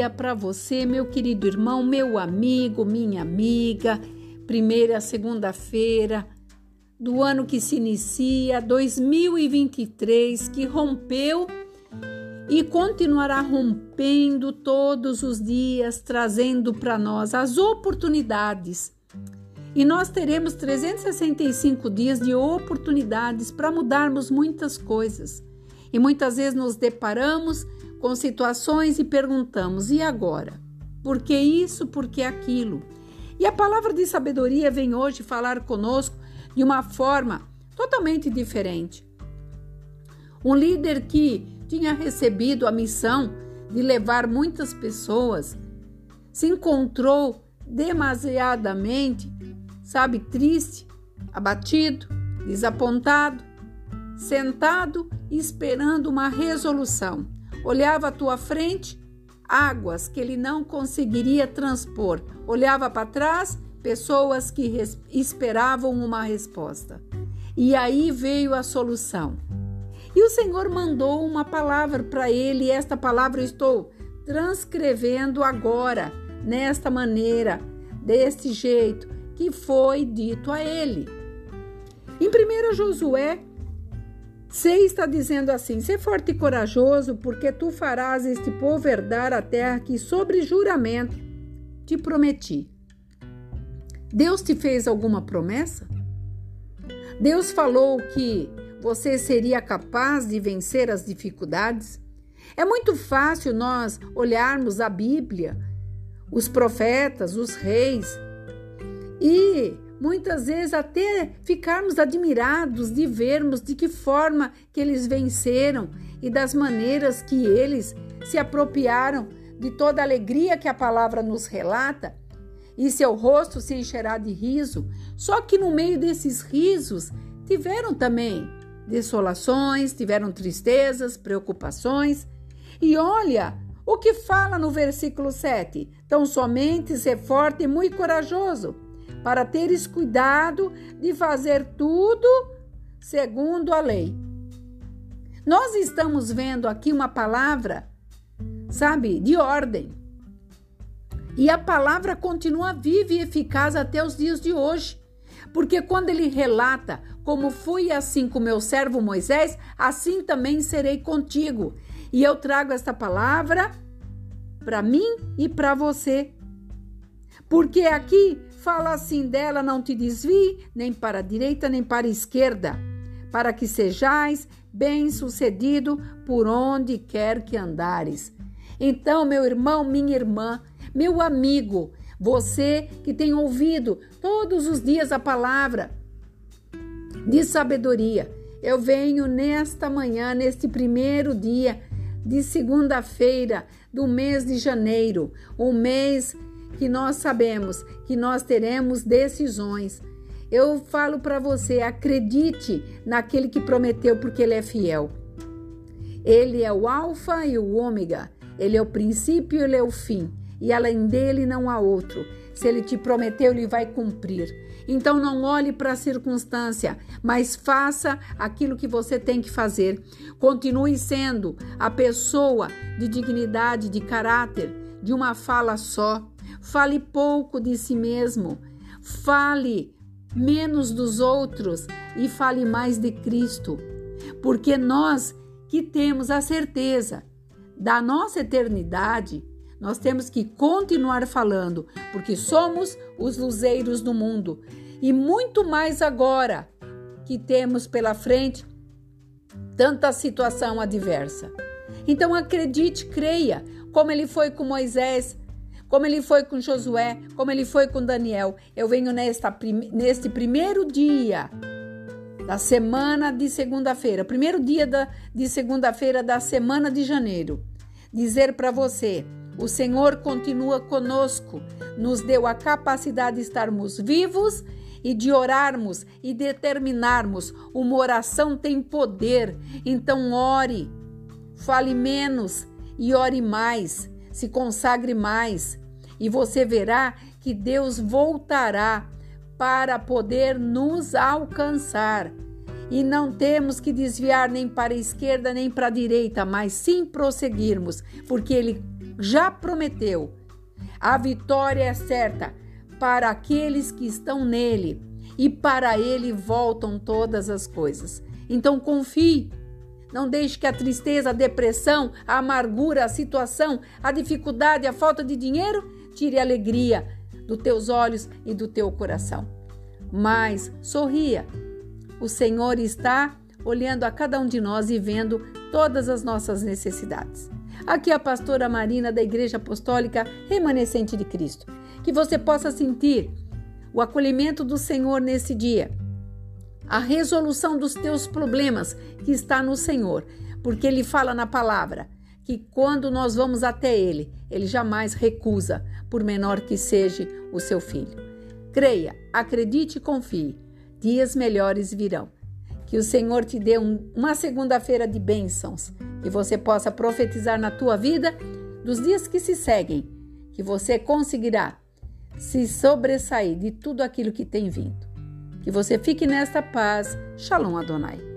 dia para você, meu querido irmão, meu amigo, minha amiga. Primeira segunda-feira do ano que se inicia, 2023, que rompeu e continuará rompendo todos os dias, trazendo para nós as oportunidades. E nós teremos 365 dias de oportunidades para mudarmos muitas coisas. E muitas vezes nos deparamos com situações e perguntamos: e agora? Por que isso? Por que aquilo? E a palavra de sabedoria vem hoje falar conosco de uma forma totalmente diferente. Um líder que tinha recebido a missão de levar muitas pessoas se encontrou demasiadamente, sabe, triste, abatido, desapontado, sentado esperando uma resolução. Olhava à tua frente águas que ele não conseguiria transpor. Olhava para trás pessoas que esperavam uma resposta. E aí veio a solução. E o Senhor mandou uma palavra para ele, e esta palavra eu estou transcrevendo agora, nesta maneira, deste jeito, que foi dito a ele. Em 1 Josué 6 está dizendo assim: Sê forte e corajoso, porque tu farás este povo herdar a terra que, sobre juramento, te prometi. Deus te fez alguma promessa? Deus falou que você seria capaz de vencer as dificuldades? É muito fácil nós olharmos a Bíblia, os profetas, os reis e muitas vezes até ficarmos admirados de vermos de que forma que eles venceram e das maneiras que eles se apropriaram de toda a alegria que a palavra nos relata, e seu rosto se encherá de riso. Só que no meio desses risos tiveram também desolações, tiveram tristezas, preocupações. E olha o que fala no versículo 7: Tão somente ser forte e muito corajoso para teres cuidado de fazer tudo segundo a lei. Nós estamos vendo aqui uma palavra, sabe, de ordem. E a palavra continua viva e eficaz até os dias de hoje. Porque quando ele relata como fui assim com meu servo Moisés, assim também serei contigo. E eu trago esta palavra para mim e para você. Porque aqui Fala assim dela, não te desvie nem para a direita nem para a esquerda, para que sejais bem-sucedido por onde quer que andares. Então, meu irmão, minha irmã, meu amigo, você que tem ouvido todos os dias a palavra de sabedoria, eu venho nesta manhã, neste primeiro dia de segunda-feira do mês de janeiro, um mês que nós sabemos que nós teremos decisões. Eu falo para você, acredite naquele que prometeu, porque ele é fiel. Ele é o Alfa e o Ômega. Ele é o princípio, ele é o fim. E além dele não há outro. Se ele te prometeu, ele vai cumprir. Então não olhe para a circunstância, mas faça aquilo que você tem que fazer. Continue sendo a pessoa de dignidade, de caráter, de uma fala só. Fale pouco de si mesmo. Fale menos dos outros e fale mais de Cristo. Porque nós que temos a certeza da nossa eternidade, nós temos que continuar falando, porque somos os luzeiros do mundo. E muito mais agora que temos pela frente tanta situação adversa. Então acredite, creia, como ele foi com Moisés, como ele foi com Josué, como ele foi com Daniel. Eu venho nesta, neste primeiro dia da semana de segunda-feira, primeiro dia da, de segunda-feira da semana de janeiro, dizer para você: o Senhor continua conosco, nos deu a capacidade de estarmos vivos e de orarmos e determinarmos. Uma oração tem poder, então ore, fale menos e ore mais, se consagre mais, e você verá que Deus voltará para poder nos alcançar. E não temos que desviar nem para a esquerda nem para a direita, mas sim prosseguirmos, porque Ele já prometeu. A vitória é certa para aqueles que estão nele e para ele voltam todas as coisas. Então confie. Não deixe que a tristeza, a depressão, a amargura, a situação, a dificuldade, a falta de dinheiro tire a alegria dos teus olhos e do teu coração. Mas sorria. O Senhor está olhando a cada um de nós e vendo todas as nossas necessidades. Aqui a pastora Marina da Igreja Apostólica Remanescente de Cristo. Que você possa sentir o acolhimento do Senhor nesse dia, a resolução dos teus problemas que está no Senhor, porque Ele fala na palavra que quando nós vamos até Ele, Ele jamais recusa, por menor que seja o seu filho. Creia, acredite e confie. Dias melhores virão. Que o Senhor te dê um, uma segunda-feira de bênçãos, que você possa profetizar na tua vida dos dias que se seguem, que você conseguirá se sobressair de tudo aquilo que tem vindo. Que você fique nesta paz. Shalom Adonai.